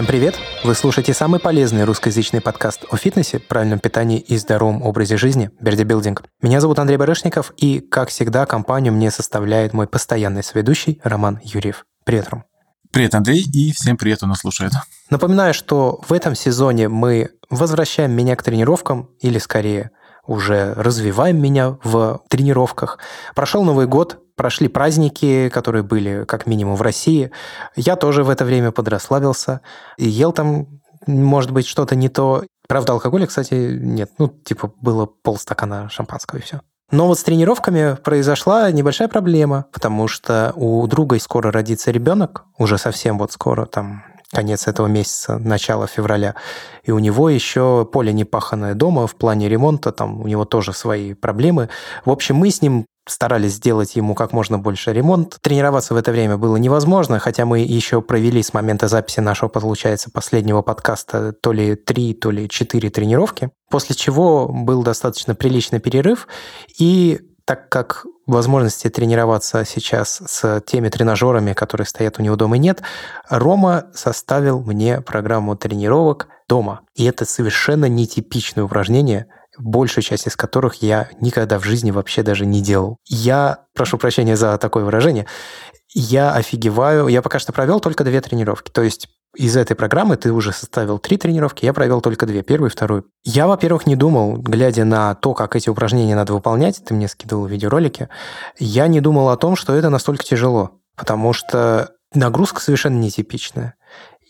Всем привет! Вы слушаете самый полезный русскоязычный подкаст о фитнесе, правильном питании и здоровом образе жизни Берди Билдинг. Меня зовут Андрей Барышников, и, как всегда, компанию мне составляет мой постоянный соведущий Роман Юрьев. Привет, Ром. Привет, Андрей, и всем привет, кто нас слушает. Напоминаю, что в этом сезоне мы возвращаем меня к тренировкам, или скорее уже развиваем меня в тренировках. Прошел Новый год, прошли праздники, которые были как минимум в России. Я тоже в это время подрасслабился и ел там, может быть, что-то не то. Правда, алкоголя, кстати, нет. Ну, типа, было полстакана шампанского и все. Но вот с тренировками произошла небольшая проблема, потому что у друга скоро родится ребенок, уже совсем вот скоро, там конец этого месяца, начало февраля. И у него еще поле не паханное дома в плане ремонта, там у него тоже свои проблемы. В общем, мы с ним старались сделать ему как можно больше ремонт. Тренироваться в это время было невозможно, хотя мы еще провели с момента записи нашего, получается, последнего подкаста то ли три, то ли четыре тренировки, после чего был достаточно приличный перерыв, и так как возможности тренироваться сейчас с теми тренажерами, которые стоят у него дома, нет, Рома составил мне программу тренировок дома. И это совершенно нетипичное упражнение, большая часть из которых я никогда в жизни вообще даже не делал. Я, прошу прощения за такое выражение, я офигеваю. Я пока что провел только две тренировки. То есть из этой программы ты уже составил три тренировки, я провел только две, первую и вторую. Я, во-первых, не думал, глядя на то, как эти упражнения надо выполнять, ты мне скидывал видеоролики, я не думал о том, что это настолько тяжело, потому что нагрузка совершенно нетипичная.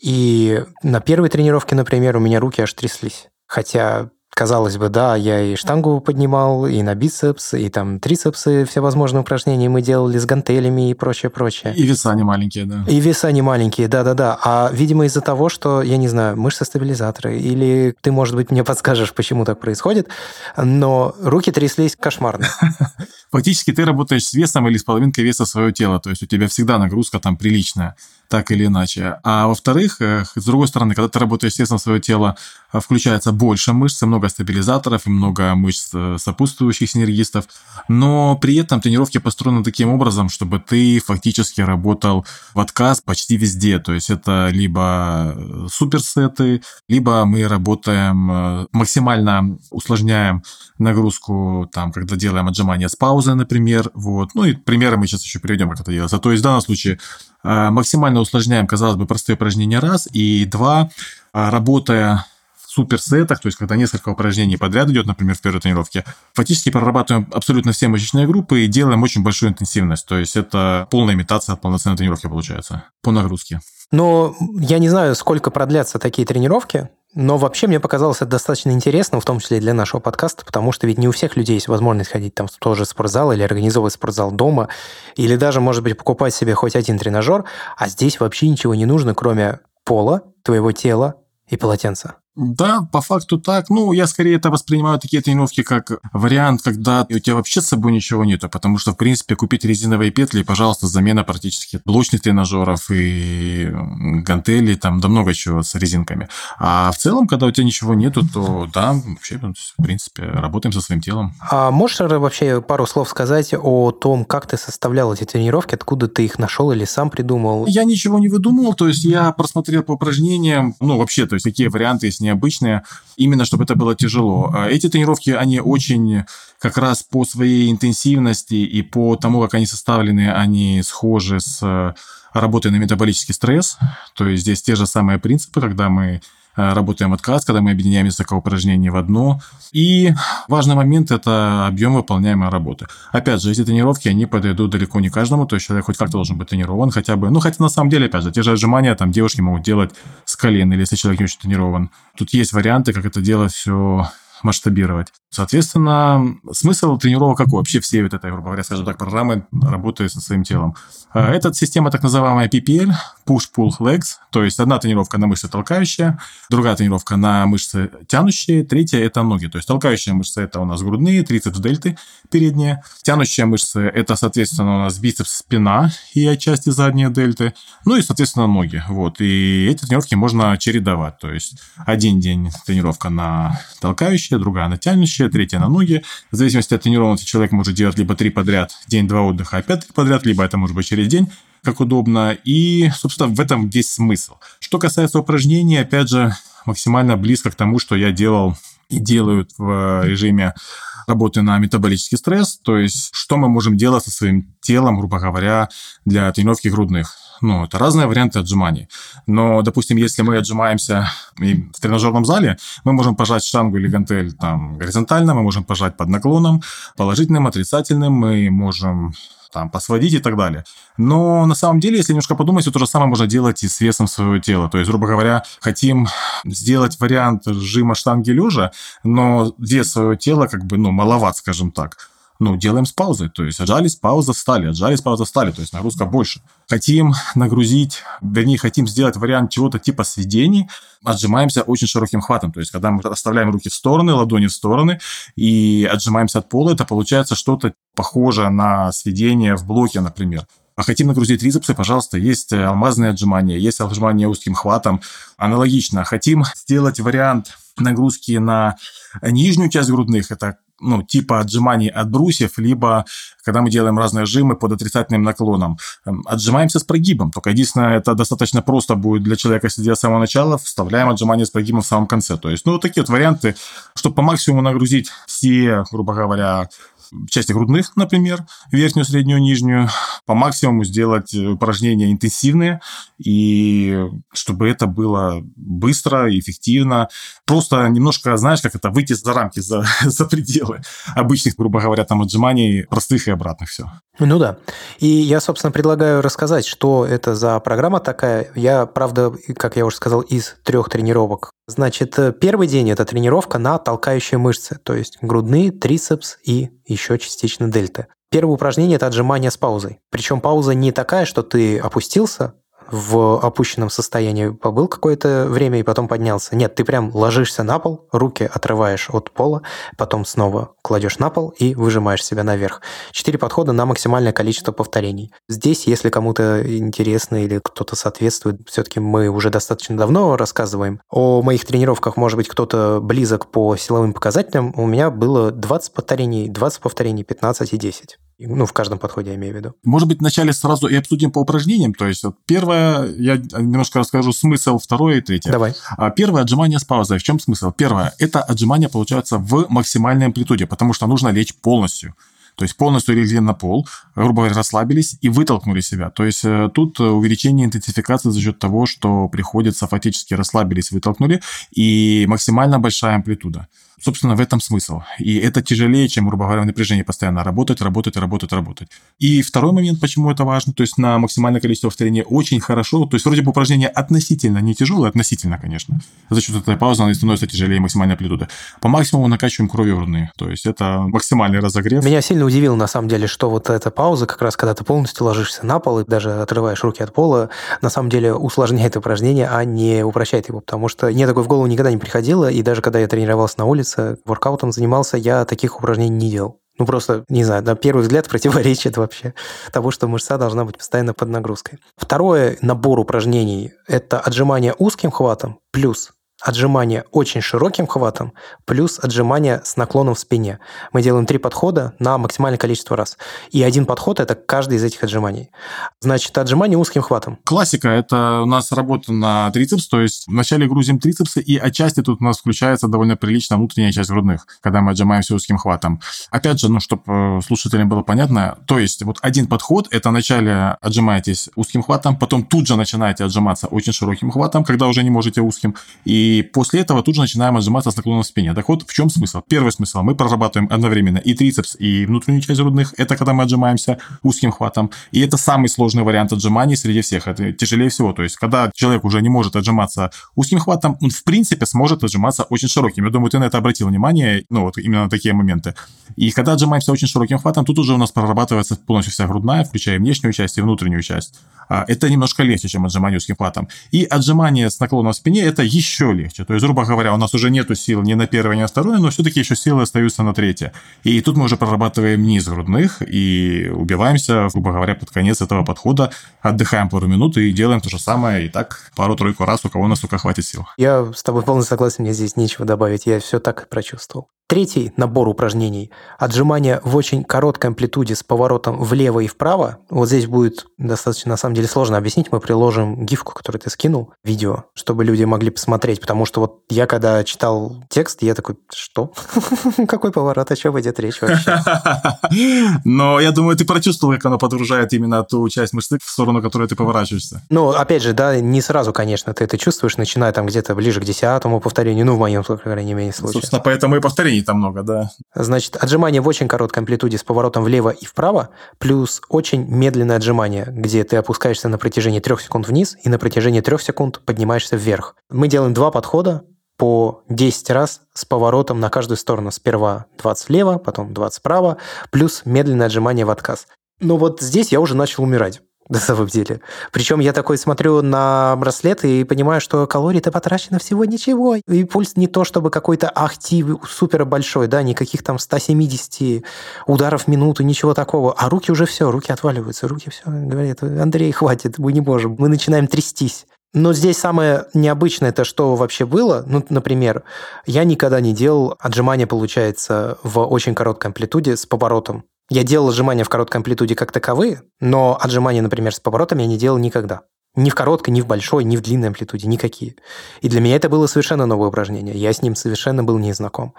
И на первой тренировке, например, у меня руки аж тряслись. Хотя Казалось бы, да, я и штангу поднимал, и на бицепс, и там трицепсы, все возможные упражнения мы делали с гантелями и прочее, прочее. И веса не маленькие, да. И веса не маленькие, да-да-да. А, видимо, из-за того, что, я не знаю, мышцы-стабилизаторы, или ты, может быть, мне подскажешь, почему так происходит, но руки тряслись кошмарно. Фактически ты работаешь с весом или с половинкой веса своего тела, то есть у тебя всегда нагрузка там приличная так или иначе. А во-вторых, э, с другой стороны, когда ты работаешь с весом своего тела, э, включается больше мышц, много стабилизаторов и много мышц э, сопутствующих синергистов, но при этом тренировки построены таким образом, чтобы ты фактически работал в отказ почти везде. То есть это либо суперсеты, либо мы работаем максимально усложняем нагрузку, там, когда делаем отжимания с паузой, например, вот. Ну и примеры мы сейчас еще приведем, как это делается. То есть в данном случае максимально усложняем, казалось бы, простые упражнения раз, и два, а, работая суперсетах, то есть когда несколько упражнений подряд идет, например, в первой тренировке, фактически прорабатываем абсолютно все мышечные группы и делаем очень большую интенсивность. То есть это полная имитация от полноценной тренировки получается по нагрузке. Но я не знаю, сколько продлятся такие тренировки, но вообще мне показалось это достаточно интересно, в том числе и для нашего подкаста, потому что ведь не у всех людей есть возможность ходить там в тот же спортзал или организовывать спортзал дома, или даже, может быть, покупать себе хоть один тренажер, а здесь вообще ничего не нужно, кроме пола, твоего тела и полотенца. Да, по факту так. Ну, я скорее это воспринимаю такие тренировки как вариант, когда у тебя вообще с собой ничего нету, потому что, в принципе, купить резиновые петли, пожалуйста, замена практически блочных тренажеров и гантелей, там, да много чего с резинками. А в целом, когда у тебя ничего нету, то да, вообще, в принципе, работаем со своим телом. А можешь вообще пару слов сказать о том, как ты составлял эти тренировки, откуда ты их нашел или сам придумал? Я ничего не выдумывал, то есть я просмотрел по упражнениям, ну, вообще, то есть какие варианты есть необычные, именно чтобы это было тяжело. А эти тренировки, они очень как раз по своей интенсивности и по тому, как они составлены, они схожи с работой на метаболический стресс. То есть здесь те же самые принципы, когда мы Э, работаем отказ, когда мы объединяем несколько упражнений в одно. И важный момент – это объем выполняемой работы. Опять же, эти тренировки, они подойдут далеко не каждому, то есть человек хоть как-то должен быть тренирован хотя бы. Ну, хотя на самом деле, опять же, те же отжимания там девушки могут делать с колен, или если человек не очень тренирован. Тут есть варианты, как это делать все масштабировать. Соответственно, смысл тренировок какой? Вообще все вот этой, грубо говоря, скажем так, программы работают со своим телом. А, эта система так называемая PPL, Push-Pull Legs, то есть одна тренировка на мышцы толкающие, другая тренировка на мышцы тянущие, третья – это ноги. То есть толкающие мышцы – это у нас грудные, трицепс, дельты передние. Тянущие мышцы – это, соответственно, у нас бицепс, спина и отчасти задние дельты. Ну и, соответственно, ноги. Вот. И эти тренировки можно чередовать. То есть один день тренировка на толкающие, другая на плече, третья на ноги. В зависимости от тренированности человек может делать либо три подряд, день-два отдыха, опять три подряд, либо это может быть через день. как удобно. И, собственно, в этом весь смысл. Что касается упражнений, опять же, максимально близко к тому, что я делал и делают в режиме работы на метаболический стресс, то есть что мы можем делать со своим телом, грубо говоря, для тренировки грудных. Ну, это разные варианты отжиманий. Но, допустим, если мы отжимаемся в тренажерном зале, мы можем пожать штангу или гантель там горизонтально, мы можем пожать под наклоном, положительным, отрицательным, мы можем там, посводить и так далее. Но на самом деле, если немножко подумать, то, то же самое можно делать и с весом своего тела. То есть, грубо говоря, хотим сделать вариант сжима штанги лежа, но вес своего тела как бы, ну, маловат, скажем так ну, делаем с паузой. То есть отжались, пауза, встали, отжались, пауза, встали. То есть нагрузка больше. Хотим нагрузить, вернее, хотим сделать вариант чего-то типа сведений, отжимаемся очень широким хватом. То есть когда мы оставляем руки в стороны, ладони в стороны и отжимаемся от пола, это получается что-то похожее на сведение в блоке, например. А хотим нагрузить трицепсы, пожалуйста, есть алмазные отжимания, есть отжимания узким хватом. Аналогично. Хотим сделать вариант нагрузки на нижнюю часть грудных, это ну, типа отжиманий от брусьев, либо когда мы делаем разные жимы под отрицательным наклоном. Эм, отжимаемся с прогибом, только единственное, это достаточно просто будет для человека сидя с самого начала, вставляем отжимание с прогибом в самом конце. То есть, ну, вот такие вот варианты, чтобы по максимуму нагрузить все, грубо говоря, части грудных, например, верхнюю, среднюю, нижнюю, по максимуму сделать упражнения интенсивные, и чтобы это было быстро, эффективно. Просто немножко, знаешь, как это, выйти за рамки, за, за пределы обычных, грубо говоря, там отжиманий, простых и обратных все. Ну да. И я, собственно, предлагаю рассказать, что это за программа такая. Я, правда, как я уже сказал, из трех тренировок Значит, э, первый день – это тренировка на толкающие мышцы, то есть грудные, трицепс и еще частично дельты. Первое упражнение – это отжимание с паузой. Причем пауза не такая, что ты опустился, в опущенном состоянии побыл какое-то время и потом поднялся. Нет, ты прям ложишься на пол, руки отрываешь от пола, потом снова кладешь на пол и выжимаешь себя наверх. Четыре подхода на максимальное количество повторений. Здесь, если кому-то интересно или кто-то соответствует, все-таки мы уже достаточно давно рассказываем о моих тренировках. Может быть, кто-то близок по силовым показателям. У меня было 20 повторений, 20 повторений, 15 и 10. Ну, в каждом подходе я имею в виду. Может быть, вначале сразу и обсудим по упражнениям. То есть, вот первое, я немножко расскажу смысл, второе и третье. Давай. А первое отжимание с паузой. В чем смысл? Первое, это отжимание получается в максимальной амплитуде, потому что нужно лечь полностью. То есть полностью легли на пол, грубо говоря, расслабились и вытолкнули себя. То есть э, тут увеличение интенсификации за счет того, что приходится фактически расслабились, вытолкнули, и максимально большая амплитуда. Собственно, в этом смысл. И это тяжелее, чем, грубо говоря, в напряжении постоянно работать, работать, работать, работать. И второй момент, почему это важно, то есть на максимальное количество повторений очень хорошо, то есть вроде бы упражнение относительно не тяжелое, относительно, конечно. За счет этой паузы оно становится тяжелее максимальная амплитуда. По максимуму накачиваем кровью грудные, то есть это максимальный разогрев. Меня сильно удивило, на самом деле, что вот эта пауза, как раз когда ты полностью ложишься на пол и даже отрываешь руки от пола, на самом деле усложняет упражнение, а не упрощает его, потому что мне такое в голову никогда не приходило, и даже когда я тренировался на улице, улице, воркаутом занимался, я таких упражнений не делал. Ну, просто, не знаю, на первый взгляд противоречит вообще того, что мышца должна быть постоянно под нагрузкой. Второе набор упражнений – это отжимание узким хватом плюс отжимание очень широким хватом плюс отжимание с наклоном в спине. Мы делаем три подхода на максимальное количество раз. И один подход – это каждый из этих отжиманий. Значит, отжимание узким хватом. Классика – это у нас работа на трицепс, то есть вначале грузим трицепсы, и отчасти тут у нас включается довольно прилично внутренняя часть грудных, когда мы отжимаемся узким хватом. Опять же, ну, чтобы э, слушателям было понятно, то есть вот один подход – это вначале отжимаетесь узким хватом, потом тут же начинаете отжиматься очень широким хватом, когда уже не можете узким, и и после этого тут же начинаем отжиматься с наклоном в спине. Так вот, в чем смысл? Первый смысл. Мы прорабатываем одновременно и трицепс, и внутреннюю часть грудных. Это когда мы отжимаемся узким хватом. И это самый сложный вариант отжиманий среди всех. Это тяжелее всего. То есть, когда человек уже не может отжиматься узким хватом, он в принципе сможет отжиматься очень широким. Я думаю, ты на это обратил внимание, ну вот именно на такие моменты. И когда отжимаемся очень широким хватом, тут уже у нас прорабатывается полностью вся грудная, включая внешнюю часть и внутреннюю часть. А, это немножко легче, чем отжимание узким хватом. И отжимание с наклоном в спине это еще легче. То есть, грубо говоря, у нас уже нету сил ни на первое, ни на второе, но все-таки еще силы остаются на третье. И тут мы уже прорабатываем низ грудных и убиваемся, грубо говоря, под конец этого подхода, отдыхаем пару минут и делаем то же самое, и так пару-тройку раз, у кого настолько хватит сил. Я с тобой полностью согласен, мне здесь нечего добавить, я все так и прочувствовал. Третий набор упражнений – отжимания в очень короткой амплитуде с поворотом влево и вправо. Вот здесь будет достаточно, на самом деле, сложно объяснить. Мы приложим гифку, которую ты скинул, видео, чтобы люди могли посмотреть. Потому что вот я, когда читал текст, я такой, что? Какой поворот? О чем идет речь вообще? Но я думаю, ты прочувствовал, как оно подгружает именно ту часть мышцы, в сторону которой ты поворачиваешься. Ну, опять же, да, не сразу, конечно, ты это чувствуешь, начиная там где-то ближе к десятому повторению, ну, в моем, по крайней мере, случае. Собственно, поэтому и повторений там много, да. Значит, отжимание в очень короткой амплитуде с поворотом влево и вправо, плюс очень медленное отжимание, где ты опускаешься на протяжении трех секунд вниз и на протяжении трех секунд поднимаешься вверх. Мы делаем два подхода по 10 раз с поворотом на каждую сторону. Сперва 20 влево, потом 20 вправо, плюс медленное отжимание в отказ. Но вот здесь я уже начал умирать на самом деле. Причем я такой смотрю на браслет и понимаю, что калорий-то потрачено всего ничего. И пульс не то, чтобы какой-то ахти супер большой, да, никаких там 170 ударов в минуту, ничего такого. А руки уже все, руки отваливаются, руки все говорят, Андрей, хватит, мы не можем. Мы начинаем трястись. Но здесь самое необычное, это что вообще было. Ну, например, я никогда не делал отжимания, получается, в очень короткой амплитуде с поворотом. Я делал отжимания в короткой амплитуде как таковые, но отжимания, например, с поворотом я не делал никогда. Ни в короткой, ни в большой, ни в длинной амплитуде, никакие. И для меня это было совершенно новое упражнение. Я с ним совершенно был не знаком.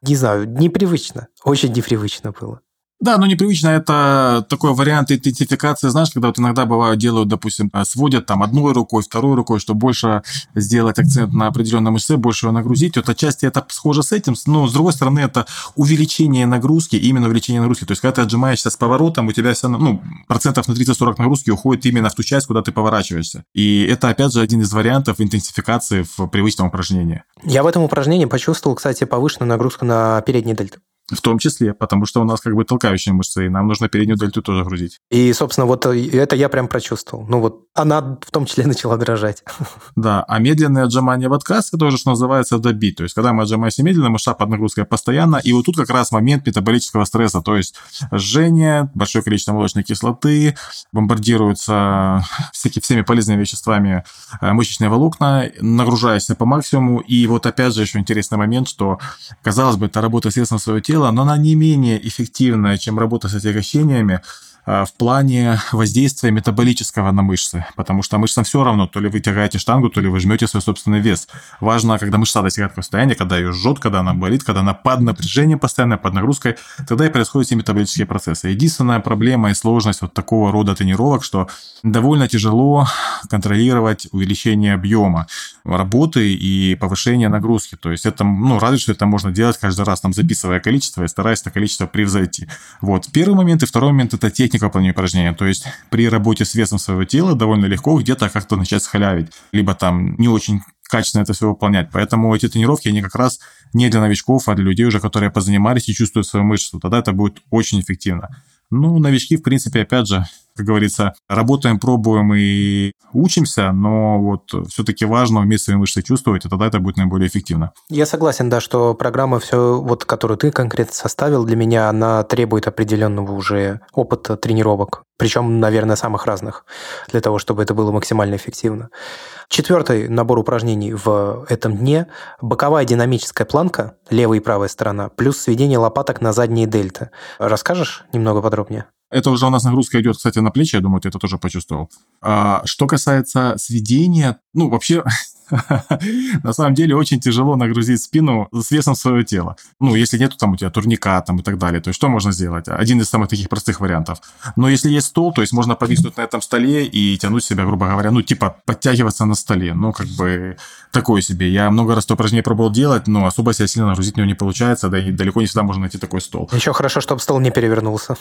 Не знаю, непривычно. Очень непривычно было. Да, но непривычно это такой вариант идентификации, знаешь, когда вот иногда бывают, делают, допустим, э, сводят там одной рукой, второй рукой, чтобы больше сделать акцент на определенной мышце, больше ее нагрузить. Вот отчасти это схоже с этим, но с другой стороны это увеличение нагрузки, именно увеличение нагрузки. То есть, когда ты отжимаешься с поворотом, у тебя все, ну, процентов на 30-40 нагрузки уходит именно в ту часть, куда ты поворачиваешься. И это, опять же, один из вариантов интенсификации в привычном упражнении. Я в этом упражнении почувствовал, кстати, повышенную нагрузку на передний дельты. В том числе, потому что у нас как бы толкающие мышцы, и нам нужно переднюю дельту тоже грузить. И, собственно, вот это я прям прочувствовал. Ну вот она в том числе начала дрожать. Да, а медленное отжимание в отказ, это уже, что называется, добить. То есть, когда мы отжимаемся медленно, мышца под нагрузкой постоянно, и вот тут как раз момент метаболического стресса, то есть жжение, большое количество молочной кислоты, бомбардируются всякие, всеми полезными веществами э, мышечные волокна, нагружаешься по максимуму, и вот опять же еще интересный момент, что, казалось бы, это работа средством своего тела, тела, но она не менее эффективная, чем работа с отягощениями, в плане воздействия метаболического на мышцы, потому что мышцам все равно, то ли вы тягаете штангу, то ли вы жмете свой собственный вес. Важно, когда мышца достигает такого состояния, когда ее жжет, когда она болит, когда она под напряжением постоянно, под нагрузкой, тогда и происходят все метаболические процессы. Единственная проблема и сложность вот такого рода тренировок, что довольно тяжело контролировать увеличение объема работы и повышение нагрузки. То есть это, ну, разве что это можно делать каждый раз, там, записывая количество и стараясь это количество превзойти. Вот. Первый момент и второй момент – это техника техника выполнения упражнения. То есть при работе с весом своего тела довольно легко где-то как-то начать схалявить, либо там не очень качественно это все выполнять. Поэтому эти тренировки, они как раз не для новичков, а для людей уже, которые позанимались и чувствуют свою мышцу. Тогда это будет очень эффективно. Ну, новички, в принципе, опять же, как говорится, работаем, пробуем и учимся, но вот все-таки важно уметь свои мышцы чувствовать, и тогда это будет наиболее эффективно. Я согласен, да, что программа, все, вот, которую ты конкретно составил, для меня она требует определенного уже опыта тренировок, причем, наверное, самых разных, для того, чтобы это было максимально эффективно. Четвертый набор упражнений в этом дне – боковая динамическая планка, левая и правая сторона, плюс сведение лопаток на задние дельты. Расскажешь немного подробнее? Это уже у нас нагрузка идет, кстати, на плечи, я думаю, ты это тоже почувствовал. А, что касается сведения, ну, вообще, на самом деле очень тяжело нагрузить спину с весом своего тела. Ну, если нету там у тебя турника там и так далее, то есть что можно сделать? Один из самых таких простых вариантов. Но если есть стол, то есть можно повиснуть на этом столе и тянуть себя, грубо говоря, ну, типа подтягиваться на столе. Ну, как бы такое себе. Я много раз то упражнение пробовал делать, но особо себя сильно нагрузить него не получается, да и далеко не всегда можно найти такой стол. Еще хорошо, чтобы стол не перевернулся.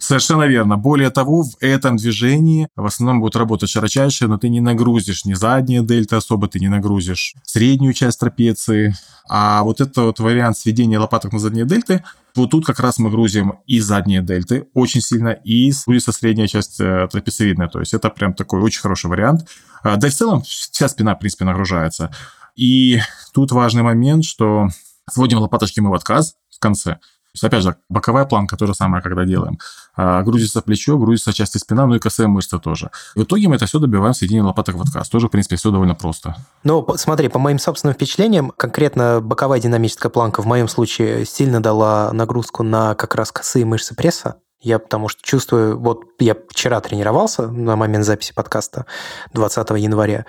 Совершенно верно. Более того, в этом движении в основном будут работать широчайшие, но ты не нагрузишь ни задние дельты особо, ты не нагрузишь среднюю часть трапеции. А вот это вот вариант сведения лопаток на задние дельты, вот тут как раз мы грузим и задние дельты очень сильно, и грузится средняя часть э, трапециевидная. То есть это прям такой очень хороший вариант. А, да и в целом вся спина, в принципе, нагружается. И тут важный момент, что сводим лопаточки мы в отказ в конце – есть, опять же, боковая планка то же самое, когда делаем. А, грузится плечо, грузится части спина, ну и косые мышцы тоже. В итоге мы это все добиваем сведения лопаток в отказ. Тоже, в принципе, все довольно просто. Ну, смотри, по моим собственным впечатлениям, конкретно боковая динамическая планка в моем случае сильно дала нагрузку на как раз косые мышцы пресса. Я потому что чувствую, вот я вчера тренировался на момент записи подкаста 20 января,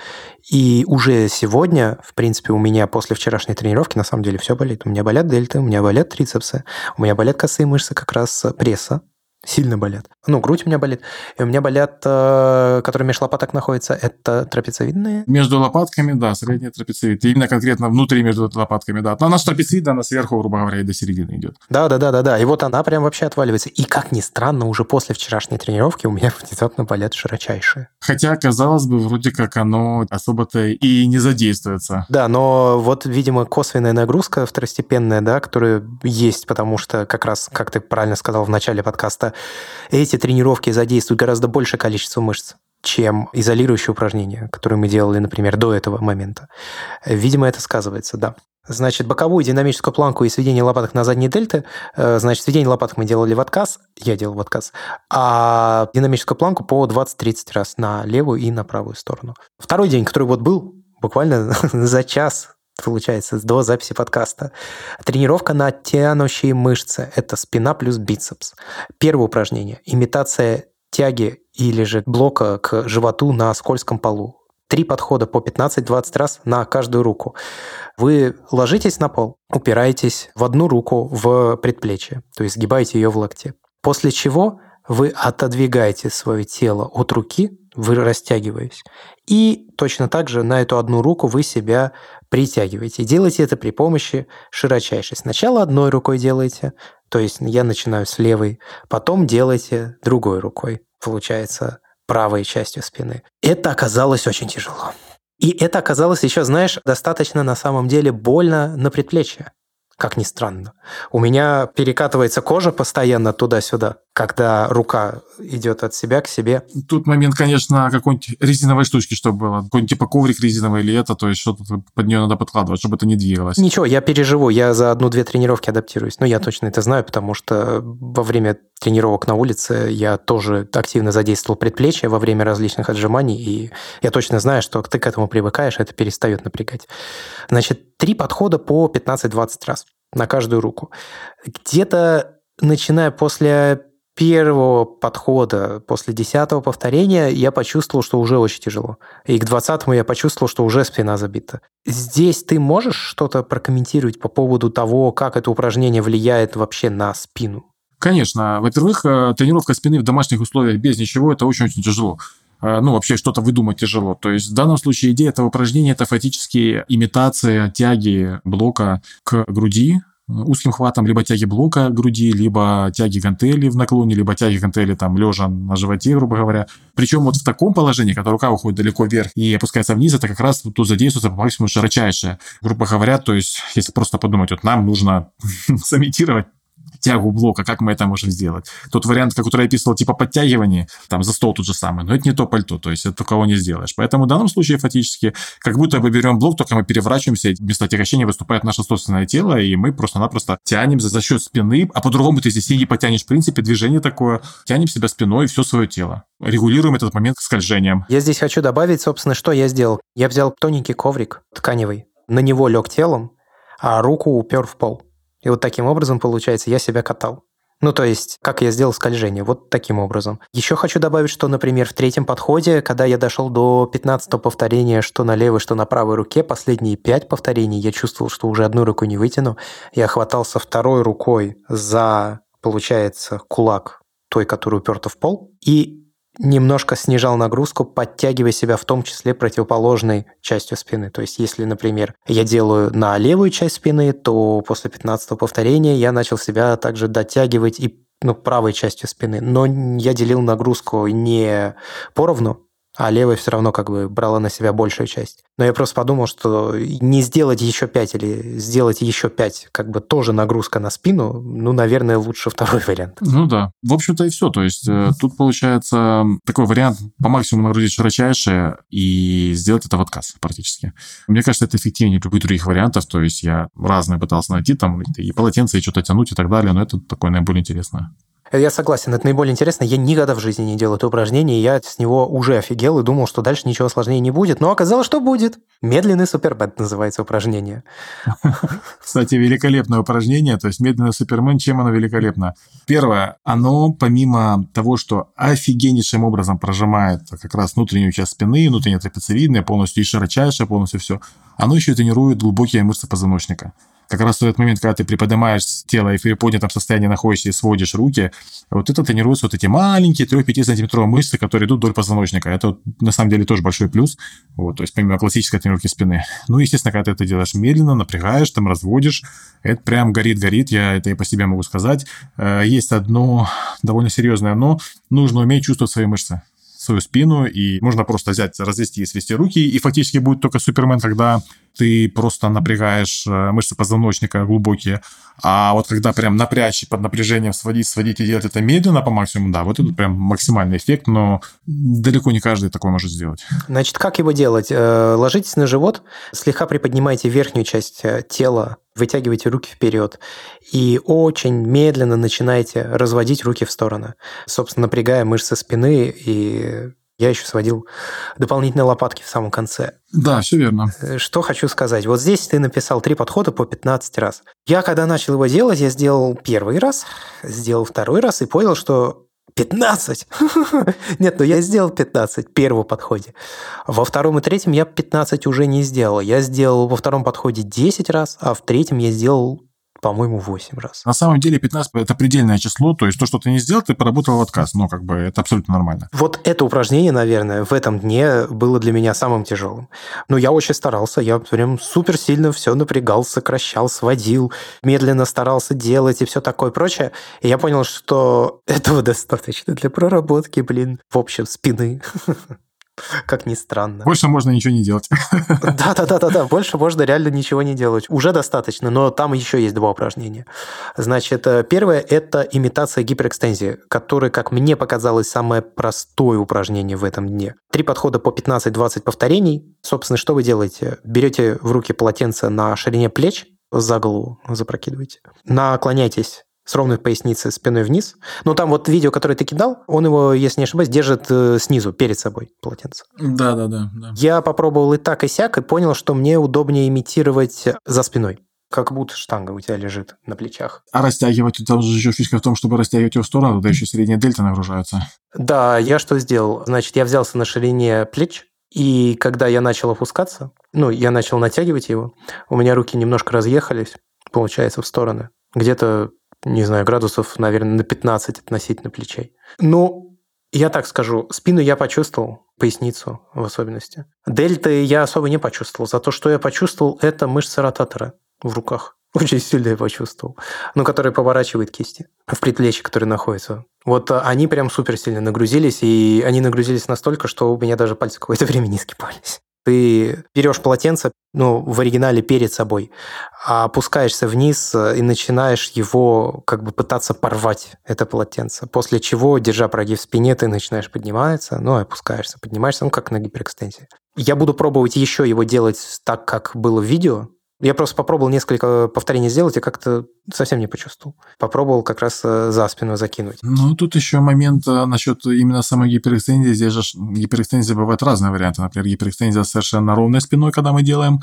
и уже сегодня, в принципе, у меня после вчерашней тренировки на самом деле все болит. У меня болят дельты, у меня болят трицепсы, у меня болят косые мышцы как раз пресса, сильно болят. Ну, грудь у меня болит. И у меня болят, э, которые между лопаток находятся, это трапециевидные. Между лопатками, да, средняя трапециевид. Именно конкретно внутри между лопатками, да. Но она трапециевидная, она сверху, грубо говоря, и до середины идет. Да, да, да, да, да. И вот она прям вообще отваливается. И как ни странно, уже после вчерашней тренировки у меня внезапно болят широчайшие. Хотя, казалось бы, вроде как оно особо-то и не задействуется. Да, но вот, видимо, косвенная нагрузка второстепенная, да, которая есть, потому что как раз, как ты правильно сказал в начале подкаста, эти тренировки задействуют гораздо большее количество мышц чем изолирующие упражнения, которые мы делали, например, до этого момента. Видимо, это сказывается, да. Значит, боковую динамическую планку и сведение лопаток на задние дельты, э, значит, сведение лопаток мы делали в отказ, я делал в отказ, а динамическую планку по 20-30 раз на левую и на правую сторону. Второй день, который вот был, буквально за час получается, до записи подкаста. Тренировка на тянущие мышцы – это спина плюс бицепс. Первое упражнение – имитация тяги или же блока к животу на скользком полу. Три подхода по 15-20 раз на каждую руку. Вы ложитесь на пол, упираетесь в одну руку в предплечье, то есть сгибаете ее в локте. После чего вы отодвигаете свое тело от руки, вы растягиваетесь. И точно так же на эту одну руку вы себя притягиваете. Делайте это при помощи широчайшей. Сначала одной рукой делайте, то есть я начинаю с левой, потом делайте другой рукой, получается, правой частью спины. Это оказалось очень тяжело. И это оказалось еще, знаешь, достаточно на самом деле больно на предплечье как ни странно. У меня перекатывается кожа постоянно туда-сюда когда рука идет от себя к себе. Тут момент, конечно, какой-нибудь резиновой штучки, чтобы было. Какой-нибудь типа коврик резиновый или это, то есть что-то под нее надо подкладывать, чтобы это не двигалось. Ничего, я переживу, я за одну-две тренировки адаптируюсь. Ну, я точно это знаю, потому что во время тренировок на улице я тоже активно задействовал предплечье во время различных отжиманий, и я точно знаю, что ты к этому привыкаешь, это перестает напрягать. Значит, три подхода по 15-20 раз на каждую руку. Где-то начиная после первого подхода, после десятого повторения, я почувствовал, что уже очень тяжело. И к двадцатому я почувствовал, что уже спина забита. Здесь ты можешь что-то прокомментировать по поводу того, как это упражнение влияет вообще на спину? Конечно. Во-первых, э, тренировка спины в домашних условиях без ничего – это очень-очень тяжело э, ну, вообще что-то выдумать тяжело. То есть в данном случае идея этого упражнения – это фактически имитация тяги блока к груди, узким хватом либо тяги блока груди, либо тяги гантели в наклоне, либо тяги гантели там лежа на животе, грубо говоря. Причем вот в таком положении, когда рука уходит далеко вверх и опускается вниз, это как раз тут задействуется по максимуму широчайшее. Грубо говоря, то есть, если просто подумать, вот нам нужно сымитировать тягу блока, как мы это можем сделать. Тот вариант, который я описывал, типа подтягивание, там за стол тут же самое, но это не то пальто, то есть это кого не сделаешь. Поэтому в данном случае фактически как будто бы берем блок, только мы переворачиваемся, вместо отягощения выступает наше собственное тело, и мы просто-напросто тянемся за счет спины, а по-другому ты здесь и не потянешь, в принципе, движение такое, тянем себя спиной все свое тело. Регулируем этот момент скольжением. Я здесь хочу добавить, собственно, что я сделал. Я взял тоненький коврик тканевый, на него лег телом, а руку упер в пол. И вот таким образом, получается, я себя катал. Ну, то есть, как я сделал скольжение, вот таким образом. Еще хочу добавить, что, например, в третьем подходе, когда я дошел до 15 повторения, что на левой, что на правой руке, последние пять повторений, я чувствовал, что уже одну руку не вытяну. Я хватался второй рукой за, получается, кулак той, которая уперта в пол, и немножко снижал нагрузку, подтягивая себя в том числе противоположной частью спины. То есть, если, например, я делаю на левую часть спины, то после 15 повторения я начал себя также дотягивать и ну, правой частью спины. Но я делил нагрузку не поровну, а левая все равно как бы брала на себя большую часть. Но я просто подумал, что не сделать еще пять или сделать еще пять, как бы тоже нагрузка на спину, ну, наверное, лучше второй вариант. Ну да. В общем-то и все. То есть э, тут получается такой вариант по максимуму нагрузить широчайшее и сделать это в отказ практически. Мне кажется, это эффективнее любых других вариантов. То есть я разные пытался найти, там и полотенце, и что-то тянуть и так далее, но это такое наиболее интересное. Я согласен, это наиболее интересно. Я никогда в жизни не делал это упражнение, и я с него уже офигел и думал, что дальше ничего сложнее не будет. Но оказалось, что будет. Медленный супербэт называется упражнение. Кстати, великолепное упражнение. То есть медленный супермен, чем оно великолепно? Первое, оно помимо того, что офигеннейшим образом прожимает как раз внутреннюю часть спины, внутреннее трапециевидное, полностью и широчайшее, полностью все, оно еще тренирует глубокие мышцы позвоночника как раз в этот момент, когда ты приподнимаешь тело и в приподнятом состоянии находишься и сводишь руки, вот это тренируются вот эти маленькие 3-5 сантиметровые мышцы, которые идут вдоль позвоночника. Это на самом деле тоже большой плюс, вот, то есть помимо классической тренировки спины. Ну, естественно, когда ты это делаешь медленно, напрягаешь, там разводишь, это прям горит-горит, я это и по себе могу сказать. Э, есть одно довольно серьезное но, нужно уметь чувствовать свои мышцы свою спину, и можно просто взять, развести и свести руки, и фактически будет только Супермен, когда ты просто напрягаешь э, мышцы позвоночника глубокие, а вот когда прям напрячь под напряжением сводить, сводить и делать это медленно по максимуму, да, вот это прям максимальный эффект, но далеко не каждый такой может сделать. Значит, как его делать? Э, ложитесь на живот, слегка приподнимайте верхнюю часть э, тела, вытягивайте руки вперед и очень медленно начинаете разводить руки в стороны, собственно, напрягая мышцы спины и я еще сводил дополнительные лопатки в самом конце. Да, все верно. Э, что хочу сказать. Вот здесь ты написал три подхода по 15 раз. Я, когда начал его делать, я сделал первый раз, сделал второй раз и понял, что 15? Нет, ну я сделал 15 в первом подходе. Во втором и третьем я 15 уже не сделал. Я сделал во втором подходе 10 раз, а в третьем я сделал по-моему, 8 раз. На самом деле 15 – это предельное число, то есть то, что ты не сделал, ты поработал в отказ, но как бы это абсолютно нормально. Вот это упражнение, наверное, в этом дне было для меня самым тяжелым. Но я очень старался, я прям супер сильно все напрягал, сокращал, сводил, медленно старался делать и все такое прочее. И я понял, что этого достаточно для проработки, блин, в общем, спины. Как ни странно. Больше можно ничего не делать. Да-да-да-да-да, больше можно реально ничего не делать. Уже достаточно, но там еще есть два упражнения. Значит, э, первое – это имитация гиперэкстензии, которое, как мне показалось, самое простое упражнение в этом дне. Три подхода по 15-20 повторений. Собственно, что вы делаете? Берете в руки полотенце на ширине плеч, за голову запрокидываете. Наклоняйтесь с ровной поясницей спиной вниз. Но там вот видео, которое ты кидал, он его, если не ошибаюсь, держит э, снизу, перед собой полотенце. Да, да, да. Я попробовал и так, и сяк, и понял, что мне удобнее имитировать за спиной как будто штанга у тебя лежит на плечах. А растягивать, там же еще фишка в том, чтобы растягивать ее в сторону, тогда еще средняя дельта нагружается. Да, я что сделал? Значит, я взялся на ширине плеч, и когда я начал опускаться, ну, я начал натягивать его, у меня руки немножко разъехались, получается, в стороны. Где-то не знаю, градусов, наверное, на 15 относительно плечей. Ну, я так скажу, спину я почувствовал, поясницу в особенности. Дельты я особо не почувствовал. За то, что я почувствовал, это мышцы ротатора в руках. Очень сильно я почувствовал. Ну, который поворачивает кисти в предплечье, который находится. Вот они прям супер сильно нагрузились, и они нагрузились настолько, что у меня даже пальцы какое-то время не скипались. Ты берешь полотенце, ну, в оригинале перед собой, опускаешься вниз и начинаешь его как бы пытаться порвать, это полотенце. После чего, держа прогиб в спине, ты начинаешь подниматься, ну, опускаешься, поднимаешься, ну, как на гиперэкстензии. Я буду пробовать еще его делать так, как было в видео, я просто попробовал несколько повторений сделать и как-то совсем не почувствовал. Попробовал как раз э, за спину закинуть. Ну, тут еще момент э, насчет именно самой гиперэкстензии. Здесь же гиперэкстензии бывают разные варианты. Например, гиперэкстензия совершенно ровной спиной, когда мы делаем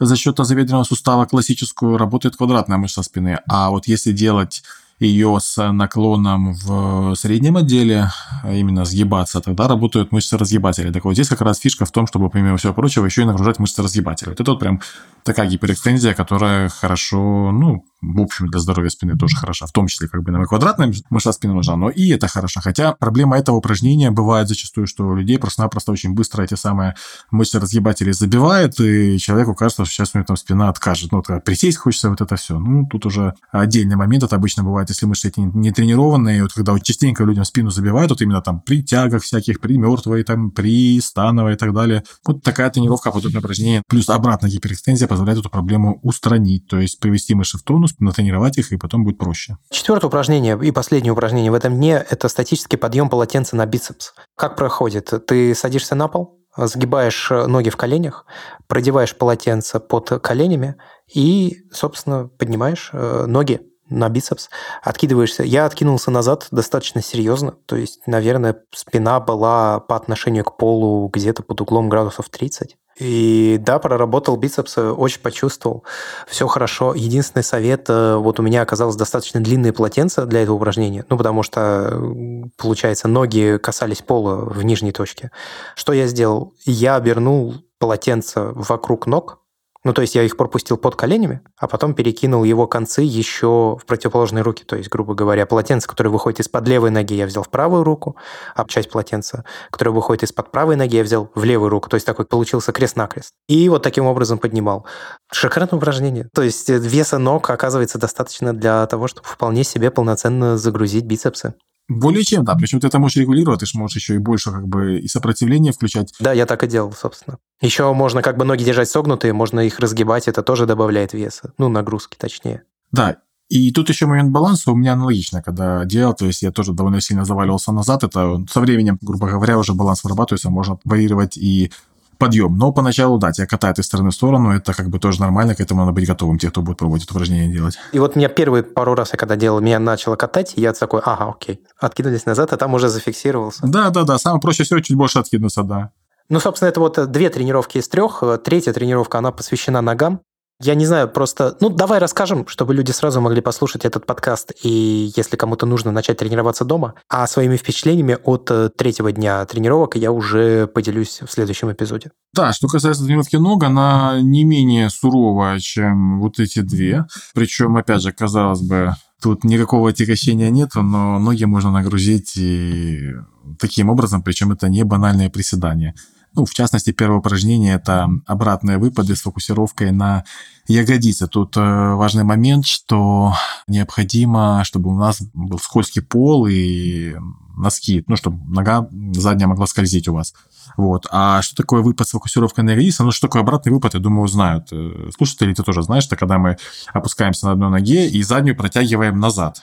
за счет тазобедренного сустава классическую, работает квадратная мышца спины. А вот если делать ее с наклоном в среднем отделе, а именно сгибаться, тогда работают мышцы разгибателя. Так вот здесь как раз фишка в том, чтобы, помимо всего прочего, еще и нагружать мышцы разгибателя. Вот это вот прям такая гиперэкстензия, которая хорошо, ну, в общем, для здоровья спины тоже хороша, в том числе как бы нам и квадратная мышца спины нужна, но и это хорошо. Хотя проблема этого упражнения бывает зачастую, что у людей просто-напросто очень быстро эти самые мышцы разгибатели забивает, и человеку кажется, что сейчас у него там спина откажет. Ну, вот, присесть хочется, вот это все. Ну, тут уже отдельный момент. Это обычно бывает, если мышцы эти не тренированные, вот когда вот частенько людям спину забивают, вот именно там при тягах всяких, при мертвой, там, при становой и так далее. Вот такая тренировка, подобное упражнение, плюс обратная гиперэкстензия позволяет эту проблему устранить, то есть привести мышцы в тонус, натренировать их, и потом будет проще. Четвертое упражнение и последнее упражнение в этом дне – это статический подъем полотенца на бицепс. Как проходит? Ты садишься на пол, сгибаешь ноги в коленях, продеваешь полотенце под коленями и, собственно, поднимаешь э, ноги на бицепс, откидываешься. Я откинулся назад достаточно серьезно, то есть, наверное, спина была по отношению к полу где-то под углом градусов 30. И да, проработал бицепс, очень почувствовал. Все хорошо. Единственный совет, э, вот у меня оказалось достаточно длинные полотенца для этого упражнения, ну, потому что, получается, ноги касались пола в нижней точке. Что я сделал? Я обернул полотенце вокруг ног, ну, то есть я их пропустил под коленями, а потом перекинул его концы еще в противоположные руки. То есть, грубо говоря, полотенце, которое выходит из-под левой ноги, я взял в правую руку, а часть полотенца, которое выходит из-под правой ноги, я взял в левую руку. То есть такой получился крест-накрест. И вот таким образом поднимал. Шикарное упражнение. То есть веса ног оказывается достаточно для того, чтобы вполне себе полноценно загрузить бицепсы. Более чем, да. Причем ты это можешь регулировать, ты же можешь еще и больше как бы и сопротивление включать. Да, я так и делал, собственно. Еще можно как бы ноги держать согнутые, можно их разгибать, это тоже добавляет веса. Ну, нагрузки точнее. Да, и тут еще момент баланса у меня аналогично, когда делал, то есть я тоже довольно сильно заваливался назад, это со временем, грубо говоря, уже баланс вырабатывается, можно варьировать и подъем. Но поначалу, да, тебя катает из стороны в сторону, это как бы тоже нормально, к этому надо быть готовым, те, кто будет пробовать это упражнение делать. И вот меня первые пару раз, я когда делал, меня начало катать, я такой, ага, окей, откинулись назад, а там уже зафиксировался. Да, да, да, самое проще всего чуть больше откинуться, да. Ну, собственно, это вот две тренировки из трех. Третья тренировка, она посвящена ногам. Я не знаю, просто... Ну, давай расскажем, чтобы люди сразу могли послушать этот подкаст, и если кому-то нужно начать тренироваться дома. А своими впечатлениями от э, третьего дня тренировок я уже поделюсь в следующем эпизоде. Да, что касается тренировки ног, она не менее суровая, чем вот эти две. Причем, опять же, казалось бы, тут никакого отягощения нет, но ноги можно нагрузить и таким образом, причем это не банальное приседание. Ну, в частности, первое упражнение – это обратные выпады с фокусировкой на ягодицы. Тут э, важный момент, что необходимо, чтобы у нас был скользкий пол и носки, ну, чтобы нога задняя могла скользить у вас. Вот. А что такое выпад с фокусировкой на ягодицы? Ну, что такое обратный выпад, я думаю, знают. Э, слушатели, ты тоже знаешь, это когда мы опускаемся на одной ноге и заднюю протягиваем назад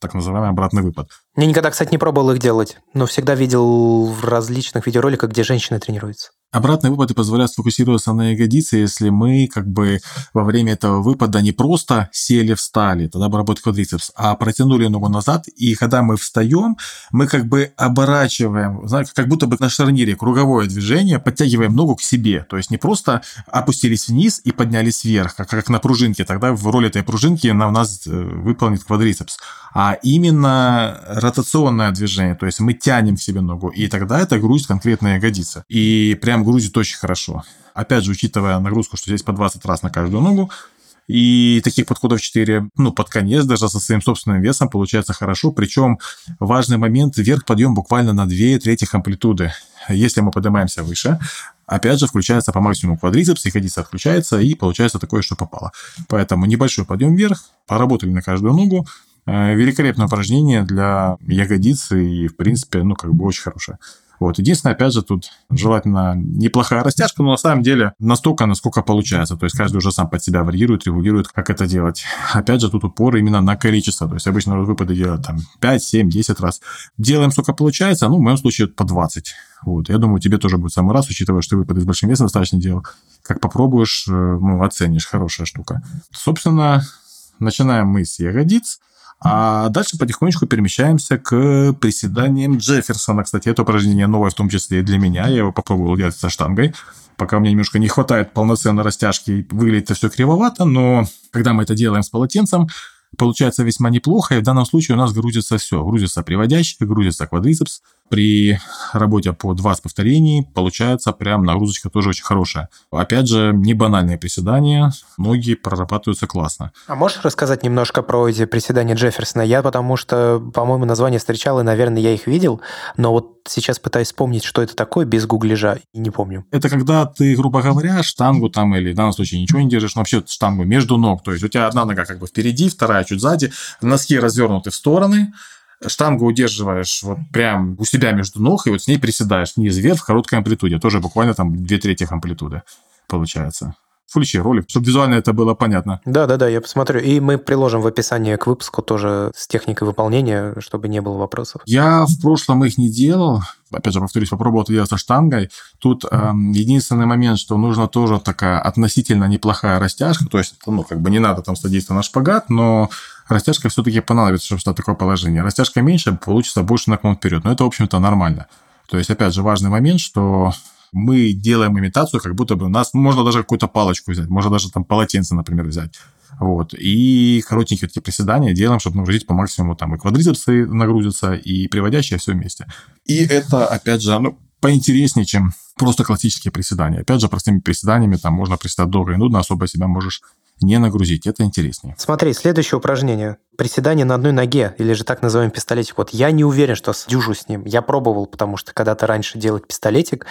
так называемый обратный выпад. Я никогда, кстати, не пробовал их делать, но всегда видел в различных видеороликах, где женщины тренируются. Обратные выпады позволяют сфокусироваться на ягодице, если мы как бы во время этого выпада не просто сели, встали, тогда бы работает квадрицепс, а протянули ногу назад, и когда мы встаем, мы как бы оборачиваем, знаете, как будто бы на шарнире круговое движение, подтягиваем ногу к себе, то есть не просто опустились вниз и поднялись вверх, как, как на пружинке, тогда в роли этой пружинки на у нас э, выполнит квадрицепс, а именно ротационное движение, то есть мы тянем к себе ногу, и тогда это грузит конкретно ягодица. И прям грузит очень хорошо. Опять же, учитывая нагрузку, что здесь по 20 раз на каждую ногу, и таких подходов 4, ну, под конец даже со своим собственным весом получается хорошо. Причем важный момент, вверх подъем буквально на 2 трети амплитуды. Если мы поднимаемся выше, опять же, включается по максимуму квадрицепс, ягодица отключается, и получается такое, что попало. Поэтому небольшой подъем вверх, поработали на каждую ногу, Э, великолепное упражнение для ягодицы и, в принципе, ну, как бы очень хорошее. Вот. Единственное, опять же, тут желательно неплохая растяжка, но на самом деле настолько, насколько получается. То есть каждый уже сам под себя варьирует, регулирует, как это делать. Опять же, тут упор именно на количество. То есть обычно выпады делают там 5, 7, 10 раз. Делаем, сколько получается, ну, в моем случае по 20. Вот. Я думаю, тебе тоже будет самый раз, учитывая, что ты выпады с большим весом достаточно делал. Как попробуешь, э, ну, оценишь. Хорошая штука. Собственно, начинаем мы с ягодиц. А дальше потихонечку перемещаемся к приседаниям Джефферсона. Кстати, это упражнение новое в том числе и для меня. Я его попробовал делать со штангой. Пока мне немножко не хватает полноценной растяжки, выглядит это все кривовато, но когда мы это делаем с полотенцем, получается весьма неплохо, и в данном случае у нас грузится все. Грузится приводящий, грузится квадрицепс, при работе по 20 повторений получается прям нагрузочка тоже очень хорошая. Опять же, не банальные приседания, ноги прорабатываются классно. А можешь рассказать немножко про эти приседания Джефферсона? Я потому что, по-моему, название встречал, и, наверное, я их видел, но вот сейчас пытаюсь вспомнить, что это такое без гуглежа, и не помню. Это когда ты, грубо говоря, штангу там, или в данном случае ничего не держишь, но вообще штангу между ног, то есть у тебя одна нога как бы впереди, вторая чуть сзади, носки развернуты в стороны, штангу удерживаешь вот прям у себя между ног, и вот с ней приседаешь вниз вверх в короткой амплитуде, тоже буквально там две трети амплитуды получается. Включи ролик, чтобы визуально это было понятно. Да, да, да, я посмотрю. И мы приложим в описании к выпуску тоже с техникой выполнения, чтобы не было вопросов. Я в прошлом их не делал. Опять же, повторюсь, попробовал это делать со штангой. Тут э, единственный момент, что нужно тоже такая относительно неплохая растяжка. То есть, ну, как бы не надо там садиться на шпагат, но растяжка все-таки понадобится, чтобы стать такое положение. Растяжка меньше, получится больше наклон вперед. Но это, в общем-то, нормально. То есть, опять же, важный момент, что мы делаем имитацию, как будто бы у нас можно даже какую-то палочку взять, можно даже там полотенце, например, взять. Вот. И коротенькие эти приседания делаем, чтобы нагрузить по максимуму. Там и квадрицепсы нагрузятся, и приводящие все вместе. И это, опять же, ну, поинтереснее, чем просто классические приседания. Опять же, простыми приседаниями там можно приседать долго и нудно, особо себя можешь не нагрузить. Это интереснее. Смотри, следующее упражнение. Приседание на одной ноге, или же так называемый пистолетик. Вот я не уверен, что сдюжу с ним. Я пробовал, потому что когда-то раньше делать пистолетик.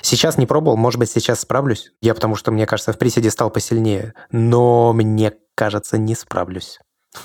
Сейчас не пробовал, может быть, сейчас справлюсь. Я потому что, мне кажется, в приседе стал посильнее. Но мне кажется, не справлюсь.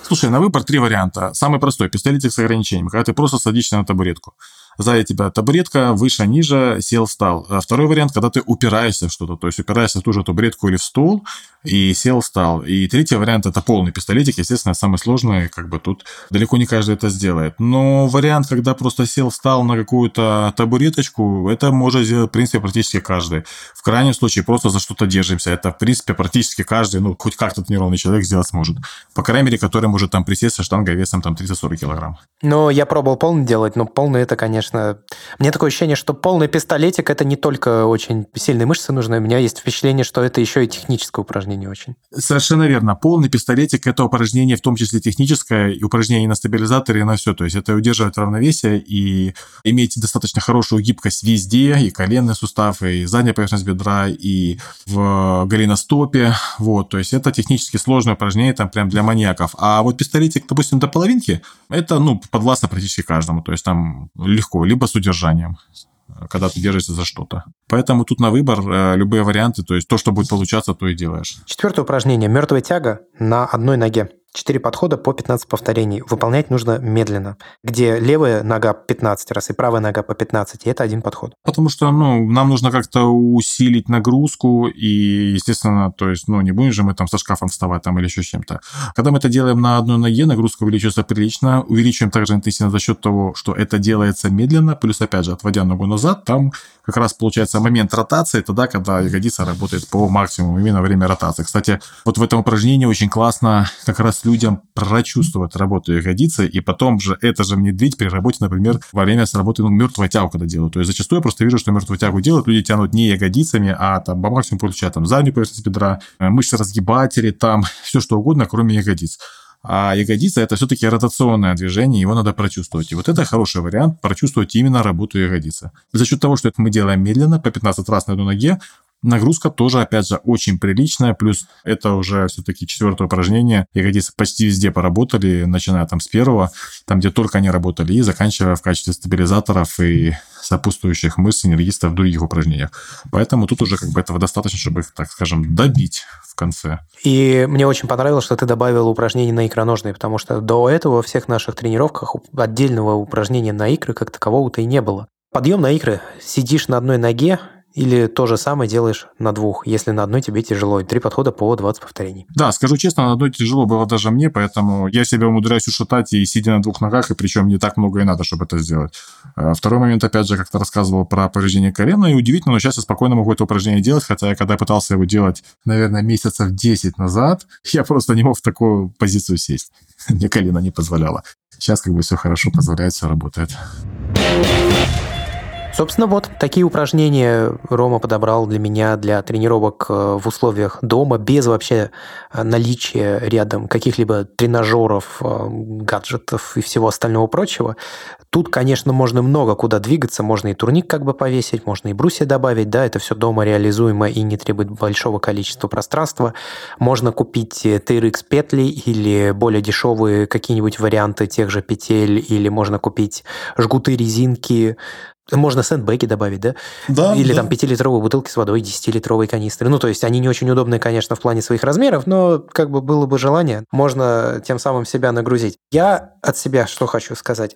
Слушай, на выбор три варианта. Самый простой – пистолетик с ограничением, когда ты просто садишься на табуретку сзади тебя табуретка, выше, ниже, сел, встал. А второй вариант, когда ты упираешься в что-то, то есть упираешься в ту же табуретку или в стул, и сел, встал. И третий вариант – это полный пистолетик, естественно, самый сложный, как бы тут далеко не каждый это сделает. Но вариант, когда просто сел, встал на какую-то табуреточку, это может сделать, в принципе, практически каждый. В крайнем случае, просто за что-то держимся. Это, в принципе, практически каждый, ну, хоть как-то тренированный человек сделать сможет. По крайней мере, который может там присесть со штангой весом там 30-40 килограмм. Ну, я пробовал полный делать, но полный это, конечно, конечно, мне такое ощущение, что полный пистолетик это не только очень сильные мышцы нужны, у меня есть впечатление, что это еще и техническое упражнение очень. Совершенно верно. Полный пистолетик это упражнение в том числе техническое, и упражнение на стабилизаторе, и на все. То есть это удерживает равновесие и иметь достаточно хорошую гибкость везде, и коленный сустав, и задняя поверхность бедра, и в голеностопе. Вот, то есть это технически сложное упражнение, там прям для маньяков. А вот пистолетик, допустим, до половинки, это, ну, подвластно практически каждому. То есть там легко легко, либо с удержанием когда ты держишься за что-то. Поэтому тут на выбор э, любые варианты, то есть то, что будет получаться, то и делаешь. Четвертое упражнение. Мертвая тяга на одной ноге. 4 подхода по 15 повторений. Выполнять нужно медленно, где левая нога 15 раз и правая нога по 15, и это один подход. Потому что, ну, нам нужно как-то усилить нагрузку, и, естественно, то есть, ну, не будем же мы там со шкафом вставать там или еще чем-то. Когда мы это делаем на одной ноге, нагрузка увеличивается прилично, увеличиваем также интенсивность за счет того, что это делается медленно, плюс, опять же, отводя ногу назад, там как раз получается момент ротации, тогда, когда ягодица работает по максимуму, именно время ротации. Кстати, вот в этом упражнении очень классно как раз людям прочувствовать работу ягодицы, и потом же это же внедрить при работе, например, во время с работы ну, мертвую тягу, когда делают. То есть зачастую я просто вижу, что мертвую тягу делают, люди тянут не ягодицами, а там по максимуму получают там заднюю поверхность бедра, э, мышцы разгибатели, там все что угодно, кроме ягодиц. А ягодица – это все-таки ротационное движение, его надо прочувствовать. И вот это хороший вариант – прочувствовать именно работу ягодицы. За счет того, что это мы делаем медленно, по 15 раз на одной ноге, Нагрузка тоже, опять же, очень приличная, плюс это уже все-таки четвертое упражнение. Ягодицы почти везде поработали, начиная там с первого, там, где только они работали, и заканчивая в качестве стабилизаторов и сопутствующих мышц и нервистов в других упражнениях. Поэтому тут уже как бы этого достаточно, чтобы их, так скажем, добить в конце. И мне очень понравилось, что ты добавил упражнения на икроножные, потому что до этого во всех наших тренировках отдельного упражнения на икры как такового-то и не было. Подъем на икры. Сидишь на одной ноге, или то же самое делаешь на двух, если на одной тебе тяжело. Три подхода по 20 повторений. Да, скажу честно, на одной тяжело было даже мне, поэтому я себя умудряюсь ушатать и сидя на двух ногах, и причем не так много и надо, чтобы это сделать. А второй момент, опять же, как-то рассказывал про повреждение колена, и удивительно, но сейчас я спокойно могу это упражнение делать, хотя я когда пытался его делать, наверное, месяцев 10 назад, я просто не мог в такую позицию сесть. Мне колено не позволяло. Сейчас как бы все хорошо, позволяет, все работает. Собственно, вот такие упражнения Рома подобрал для меня для тренировок э, в условиях дома, без вообще э, наличия рядом каких-либо тренажеров, э, гаджетов и всего остального прочего. Тут, конечно, можно много куда двигаться, можно и турник как бы повесить, можно и брусья добавить, да, это все дома реализуемо и не требует большого количества пространства. Можно купить TRX петли или более дешевые какие-нибудь варианты тех же петель, или можно купить жгуты резинки, можно сэндбэги добавить, да? Да. Или да. там 5-литровые бутылки с водой, 10-литровые канистры. Ну, то есть они не очень удобные, конечно, в плане своих размеров, но как бы было бы желание, можно тем самым себя нагрузить. Я от себя что хочу сказать.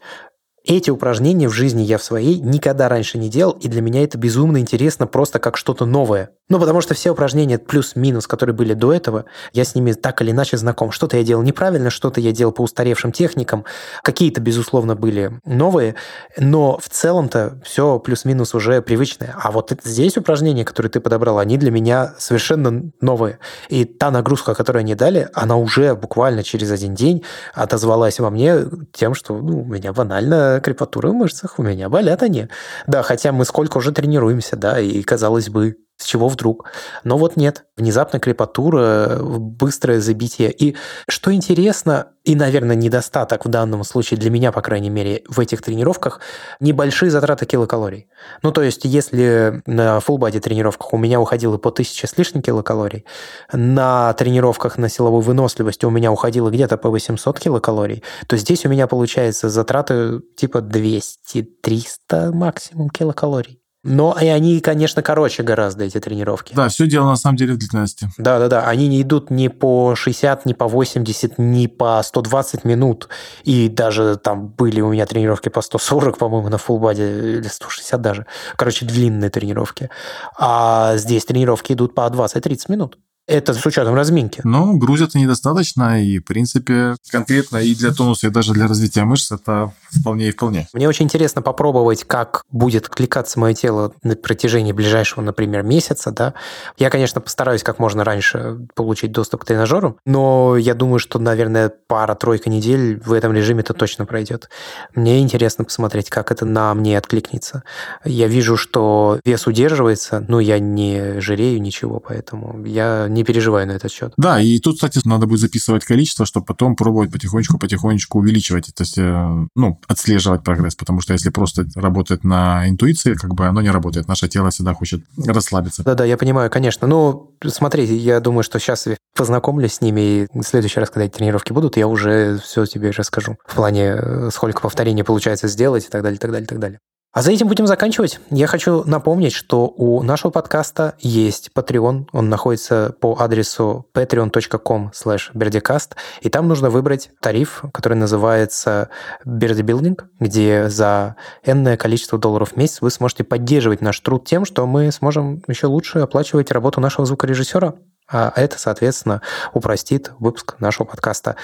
Эти упражнения в жизни я в своей никогда раньше не делал, и для меня это безумно интересно просто как что-то новое. Ну, потому что все упражнения плюс-минус, которые были до этого, я с ними так или иначе знаком. Что-то я делал неправильно, что-то я делал по устаревшим техникам, какие-то, безусловно, были новые, но в целом-то все плюс-минус уже привычное. А вот здесь упражнения, которые ты подобрал, они для меня совершенно новые. И та нагрузка, которую они дали, она уже буквально через один день отозвалась во мне тем, что ну, у меня банально крепатура в мышцах, у меня болят они. Да, хотя мы сколько уже тренируемся, да, и казалось бы, с чего вдруг? Но вот нет. Внезапно крепатура, быстрое забитие. И что интересно, и, наверное, недостаток в данном случае для меня, по крайней мере, в этих тренировках, небольшие затраты килокалорий. Ну, то есть, если на body тренировках у меня уходило по 1000 с лишним килокалорий, на тренировках на силовой выносливости у меня уходило где-то по 800 килокалорий, то здесь у меня получается затраты типа 200-300 максимум килокалорий. Но и они, конечно, короче гораздо, эти тренировки. Да, все дело на самом деле в длительности. Да-да-да, они не идут ни по 60, ни по 80, ни по 120 минут. И даже там были у меня тренировки по 140, по-моему, на фулбаде, или 160 даже. Короче, длинные тренировки. А здесь тренировки идут по 20-30 минут. Это с учетом разминки. Ну, грузят недостаточно, и, в принципе, конкретно и для тонуса, и даже для развития мышц это вполне и вполне. Мне очень интересно попробовать, как будет кликаться мое тело на протяжении ближайшего, например, месяца, да. Я, конечно, постараюсь как можно раньше получить доступ к тренажеру, но я думаю, что, наверное, пара-тройка недель в этом режиме это точно пройдет. Мне интересно посмотреть, как это на мне откликнется. Я вижу, что вес удерживается, но я не жирею ничего, поэтому я не переживаю на этот счет. Да, и тут, кстати, надо будет записывать количество, чтобы потом пробовать потихонечку-потихонечку увеличивать, то есть, ну, отслеживать прогресс, потому что если просто работать на интуиции, как бы оно не работает. Наше тело всегда хочет расслабиться. Да-да, я понимаю, конечно. Ну, смотрите, я думаю, что сейчас познакомлюсь с ними, и в следующий раз, когда эти тренировки будут, я уже все тебе расскажу. В плане, э, сколько повторений получается сделать и так далее, и так далее, и так далее. А за этим будем заканчивать. Я хочу напомнить, что у нашего подкаста есть Patreon. Он находится по адресу patreon.com berdicast. И там нужно выбрать тариф, который называется Birdie где за энное количество долларов в месяц вы сможете поддерживать наш труд тем, что мы сможем еще лучше оплачивать работу нашего звукорежиссера. А это, соответственно, упростит выпуск нашего подкаста.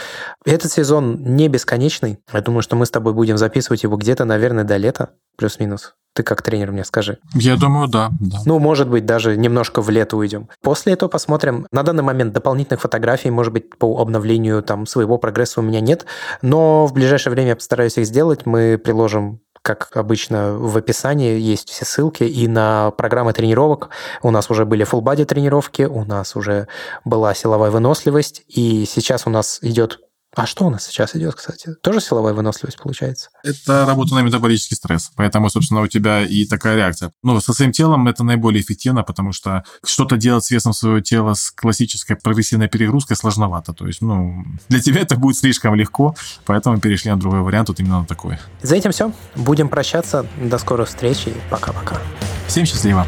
Этот сезон не бесконечный. Я думаю, что мы с тобой будем записывать его где-то, наверное, до лета, плюс-минус. Ты как тренер мне скажи. Я думаю, да, да. Ну, может быть, даже немножко в лето уйдем. После этого посмотрим. На данный момент дополнительных фотографий, может быть, по обновлению там своего прогресса у меня нет, но в ближайшее время я постараюсь их сделать. Мы приложим как обычно, в описании есть все ссылки и на программы тренировок. У нас уже были full body тренировки, у нас уже была силовая выносливость, и сейчас у нас идет а что у нас сейчас идет, кстати? Тоже силовая выносливость получается? Это работа на метаболический стресс. Поэтому, собственно, у тебя и такая реакция. Но со своим телом это наиболее эффективно, потому что что-то делать с весом своего тела с классической прогрессивной перегрузкой сложновато. То есть, ну, для тебя это будет слишком легко, поэтому перешли на другой вариант, вот именно на такой. За этим все. Будем прощаться. До скорых встреч и пока-пока. Всем счастливо.